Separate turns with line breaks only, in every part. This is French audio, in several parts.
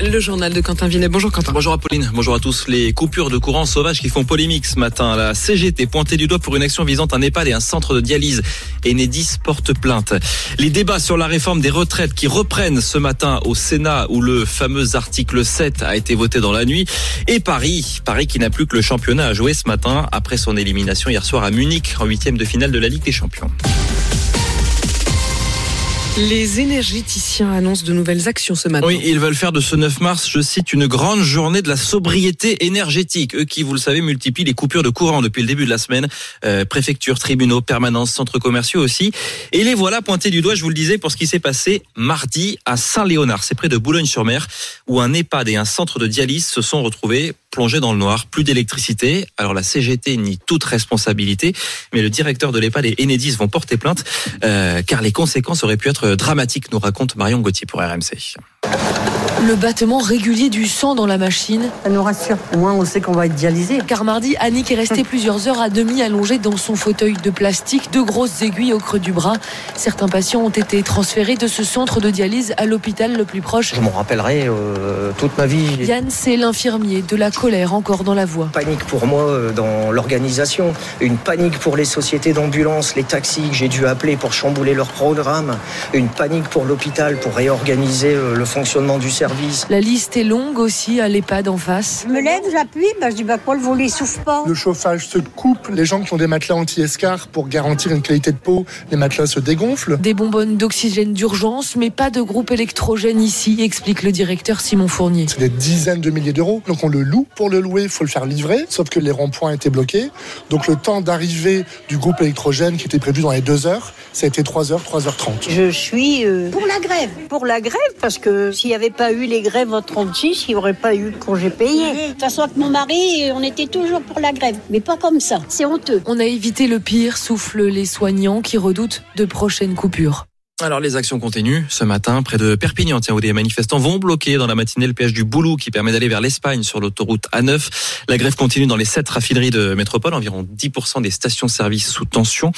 Le journal de Quentin Vinet. Bonjour Quentin.
Bonjour Apolline, bonjour à tous. Les coupures de courant sauvages qui font polémique ce matin. La CGT pointée du doigt pour une action visant un EHPAD et un centre de dialyse. Enedis porte plainte. Les débats sur la réforme des retraites qui reprennent ce matin au Sénat où le fameux article 7 a été voté dans la nuit. Et Paris, Paris qui n'a plus que le championnat à jouer ce matin après son élimination hier soir à Munich en huitième de finale de la Ligue des Champions.
Les énergéticiens annoncent de nouvelles actions ce matin.
Oui, ils veulent faire de ce 9 mars, je cite, une grande journée de la sobriété énergétique. Eux qui, vous le savez, multiplient les coupures de courant depuis le début de la semaine. Euh, préfecture, tribunaux, permanences, centres commerciaux aussi. Et les voilà pointés du doigt, je vous le disais, pour ce qui s'est passé mardi à Saint-Léonard. C'est près de Boulogne-sur-Mer, où un EHPAD et un centre de dialyse se sont retrouvés plongés dans le noir. Plus d'électricité. Alors la CGT nie toute responsabilité, mais le directeur de l'EHPAD et Enedis vont porter plainte, euh, car les conséquences auraient pu être dramatique, nous raconte Marion Gauthier pour RMC.
Le battement régulier du sang dans la machine.
Ça nous rassure. Au moins, on sait qu'on va être dialysé.
Car mardi, Annick est restée plusieurs heures à demi allongée dans son fauteuil de plastique, de grosses aiguilles au creux du bras. Certains patients ont été transférés de ce centre de dialyse à l'hôpital le plus proche.
Je m'en rappellerai euh, toute ma vie.
Yann, c'est l'infirmier, de la colère encore dans la voix.
Panique pour moi euh, dans l'organisation, une panique pour les sociétés d'ambulance, les taxis que j'ai dû appeler pour chambouler leur programme, une panique pour l'hôpital pour réorganiser euh, le fonctionnement du service.
La liste est longue aussi à l'EHPAD en face.
Je me lève, j'appuie, bah, je dis bah quoi le volet souffle pas.
Le chauffage se coupe, les gens qui ont des matelas anti-escar pour garantir une qualité de peau, les matelas se dégonflent.
Des bonbonnes d'oxygène d'urgence, mais pas de groupe électrogène ici, explique le directeur Simon Fournier.
C'est des dizaines de milliers d'euros, donc on le loue. Pour le louer, il faut le faire livrer, sauf que les ronds-points étaient bloqués. Donc le temps d'arrivée du groupe électrogène qui était prévu dans les deux heures, ça a été 3 heures, 3h30.
Je suis euh, pour la grève. Pour la grève, parce que s'il n'y avait pas eu les grèves en 36, il n'y aurait pas eu le congé payé. De toute façon, avec mon mari, on était toujours pour la grève. Mais pas comme ça. C'est honteux.
On a évité le pire, soufflent les soignants qui redoutent de prochaines coupures.
Alors les actions continuent ce matin près de Perpignan, tiens, où des manifestants vont bloquer dans la matinée le péage du Boulou qui permet d'aller vers l'Espagne sur l'autoroute A9. La grève continue dans les sept raffineries de métropole, environ 10% des stations-service sous tension.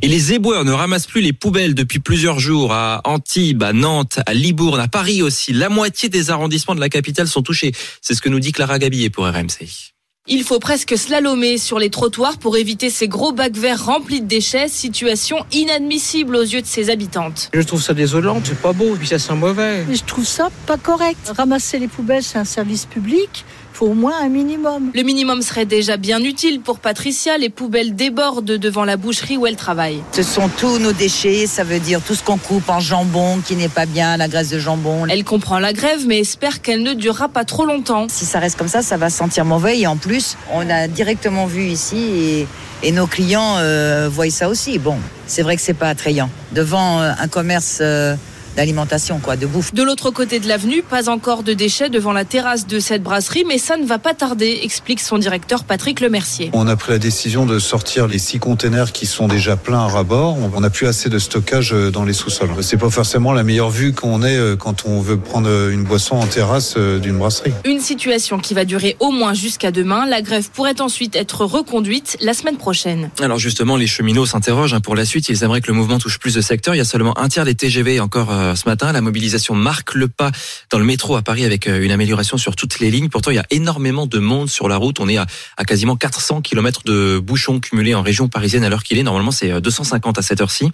Et les éboueurs ne ramassent plus les poubelles depuis plusieurs jours à Antibes, à Nantes, à Libourne, à Paris aussi. La moitié des arrondissements de la capitale sont touchés. C'est ce que nous dit Clara Gabillet pour RMC.
Il faut presque slalomer sur les trottoirs pour éviter ces gros bacs verts remplis de déchets, situation inadmissible aux yeux de ses habitantes.
Je trouve ça désolant, c'est pas beau, puis ça sent mauvais.
Je trouve ça pas correct. Ramasser les poubelles, c'est un service public. Faut au moins un minimum.
Le minimum serait déjà bien utile pour Patricia. Les poubelles débordent devant la boucherie où elle travaille.
Ce sont tous nos déchets, ça veut dire tout ce qu'on coupe en jambon qui n'est pas bien, la graisse de jambon.
Elle comprend la grève mais espère qu'elle ne durera pas trop longtemps.
Si ça reste comme ça, ça va sentir mauvais et en plus, on a directement vu ici et, et nos clients euh, voient ça aussi. Bon, c'est vrai que c'est pas attrayant. Devant euh, un commerce euh, d'alimentation, quoi, de bouffe.
De l'autre côté de l'avenue, pas encore de déchets devant la terrasse de cette brasserie, mais ça ne va pas tarder, explique son directeur Patrick Lemercier.
On a pris la décision de sortir les six containers qui sont déjà pleins à rabord. On n'a plus assez de stockage euh, dans les sous-sols. C'est pas forcément la meilleure vue qu'on ait euh, quand on veut prendre une boisson en terrasse euh, d'une brasserie.
Une situation qui va durer au moins jusqu'à demain. La grève pourrait ensuite être reconduite la semaine prochaine.
Alors justement, les cheminots s'interrogent hein, pour la suite. Ils aimeraient que le mouvement touche plus de secteurs. Il y a seulement un tiers des TGV encore ce matin. La mobilisation marque le pas dans le métro à Paris avec une amélioration sur toutes les lignes. Pourtant, il y a énormément de monde sur la route. On est à, à quasiment 400 km de bouchons cumulés en région parisienne à l'heure qu'il est. Normalement, c'est 250 à cette heure-ci.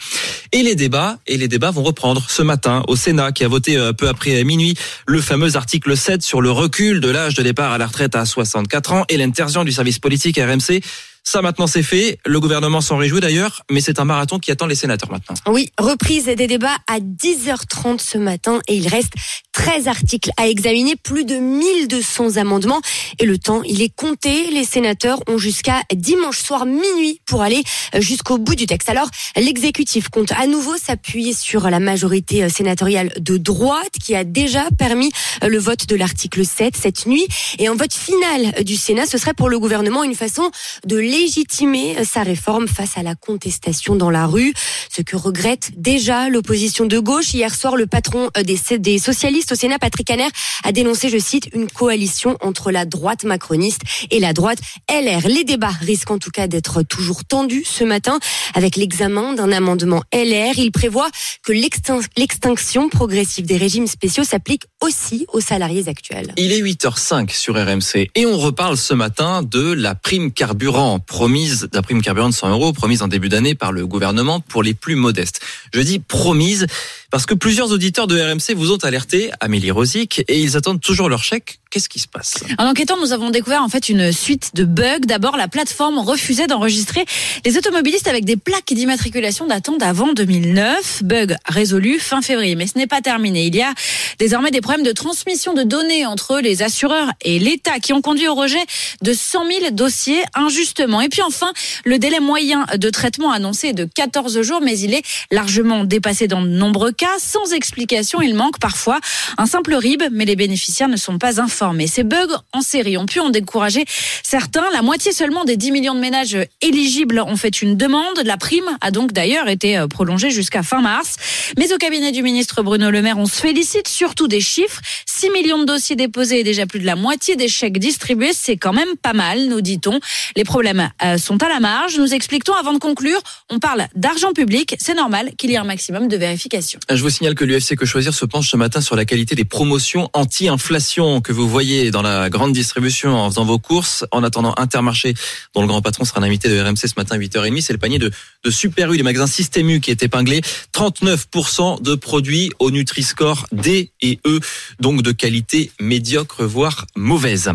Et les débats, et les débats vont reprendre ce matin au Sénat qui a voté peu après minuit le fameux article 7 sur le recul de l'âge de départ à la retraite à 64 ans et l'interdiction du service politique RMC Ça maintenant c'est fait. Le gouvernement s'en réjouit d'ailleurs, mais c'est un marathon qui attend les sénateurs maintenant.
Oui, reprise des débats à 10h30 ce matin et il reste 13 articles à examiner, plus de 1200 amendements et le temps, il est compté. Les sénateurs ont jusqu'à dimanche soir minuit pour aller jusqu'au bout du texte. Alors, l'exécutif compte à nouveau s'appuyer sur la majorité sénatoriale de droite qui a déjà permis le vote de l'article 7 cette nuit et en vote final du Sénat, ce serait pour le gouvernement une façon de légitimer sa réforme face à la contestation dans la rue, ce que regrette déjà l'opposition de gauche. Hier soir, le patron des, des socialistes au Sénat, Patrick Caner, a dénoncé, je cite, une coalition entre la droite macroniste et la droite LR. Les débats risquent en tout cas d'être toujours tendus ce matin avec l'examen d'un amendement LR. Il prévoit que l'extinction progressive des régimes spéciaux s'applique aussi aux salariés actuels.
Il est 8h05 sur RMC et on reparle ce matin de la prime carburant promise, la prime carburant de 100 euros promise en début d'année par le gouvernement pour les plus modestes. Je dis promise parce que plusieurs auditeurs de RMC vous ont alerté, Amélie Rosic, et ils attendent toujours leur chèque. Qu'est-ce qui se passe?
En enquêtant, nous avons découvert en fait une suite de bugs. D'abord, la plateforme refusait d'enregistrer les automobilistes avec des plaques d'immatriculation datant d'avant 2009. Bug résolu fin février, mais ce n'est pas terminé. Il y a désormais des problèmes de transmission de données entre les assureurs et l'État qui ont conduit au rejet de 100 000 dossiers injustement. Et puis enfin, le délai moyen de traitement annoncé est de 14 jours, mais il est largement dépassé dans de nombreux cas. Sans explication, il manque parfois un simple RIB, mais les bénéficiaires ne sont pas informés. Ces bugs en série ont pu en décourager certains. La moitié seulement des 10 millions de ménages éligibles ont fait une demande. La prime a donc d'ailleurs été prolongée jusqu'à fin mars. Mais au cabinet du ministre Bruno Le Maire, on se félicite surtout des chiffres. 6 millions de dossiers déposés et déjà plus de la moitié des chèques distribués, c'est quand même pas mal, nous dit-on. Les problèmes sont à la marge. Nous expliquons avant de conclure, on parle d'argent public. C'est normal qu'il y ait un maximum de vérification.
Je vous signale que l'UFC Que Choisir se penche ce matin sur la qualité des promotions anti-inflation que vous voyez dans la grande distribution en faisant vos courses. En attendant Intermarché, dont le grand patron sera un invité de RMC ce matin à 8h30, c'est le panier de, de Super U, des magasins Système U qui est épinglé. 39% de produits au Nutri-Score D et E, donc de qualité médiocre, voire mauvaise.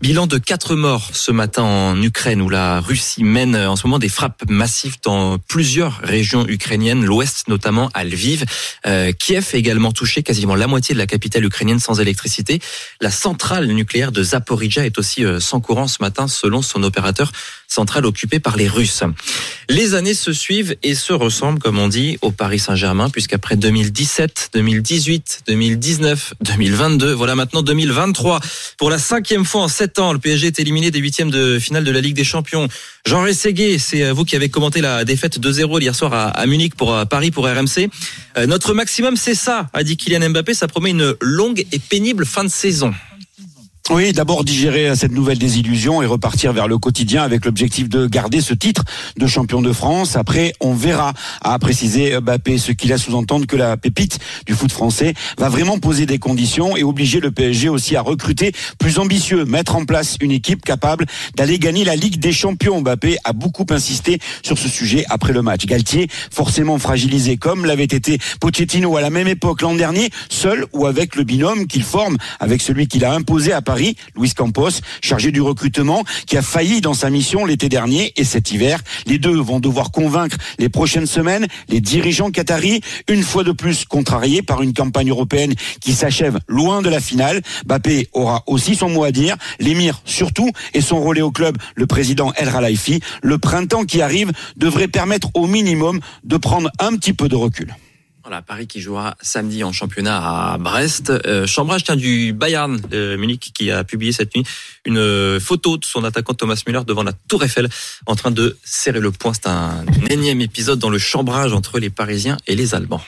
Bilan de 4 morts ce matin en Ukraine, où la Russie mène en ce moment des frappes massives dans plusieurs régions ukrainiennes, l'ouest notamment à Lviv. Euh, Kiev est également touché, quasiment la moitié de la capitale ukrainienne sans électricité. La centrale nucléaire de Zaporizhia est aussi euh, sans courant ce matin, selon son opérateur centrale occupée par les Russes. Les années se suivent et se ressemblent, comme on dit, au Paris Saint-Germain, puisqu'après 2017, 2018, 2019, 2022, voilà maintenant 2023. Pour la cinquième fois en sept ans, le PSG est éliminé des huitièmes de finale de la Ligue des Champions. Jean Rességué, c'est vous qui avez commenté la défaite 2-0 hier soir à, Munich pour Paris pour RMC. Euh, maximum, c'est ça, a dit Kylian Mbappé. Ça promet une longue et pénible fin de saison.
Oui, d'abord digérer cette nouvelle désillusion et repartir vers le quotidien avec l'objectif de garder ce titre de champion de France. Après, on verra, a précisé Mbappé, ce qu'il a sous-entendre que la pépite du foot français va vraiment poser des conditions et obliger le PSG aussi à recruter plus ambitieux, mettre en place une équipe capable d'aller gagner la Ligue des Champions. Mbappé a beaucoup insisté sur ce sujet après le match. Galtier, forcément fragilisé comme l'avait été Pochettino à la même époque l'an dernier, seul ou avec le binôme qu'il forme avec celui qu'il a imposé à Paris, Luis Campos, chargé du recrutement, qui a failli dans sa mission l'été dernier et cet hiver. Les deux vont devoir convaincre les prochaines semaines les dirigeants qataris, une fois de plus contrariés par une campagne européenne qui s'achève loin de la finale. Bappé aura aussi son mot à dire, l'émir surtout, et son relais au club, le président El Ralaifi. Le printemps qui arrive devrait permettre au minimum de prendre un petit peu de recul.
Paris qui jouera samedi en championnat à Brest. Euh, Chambrage tient du Bayern Munich qui a publié cette nuit une photo de son attaquant Thomas Müller devant la Tour Eiffel en train de serrer le poing. C'est un énième épisode dans le chambrage entre les Parisiens et les Allemands.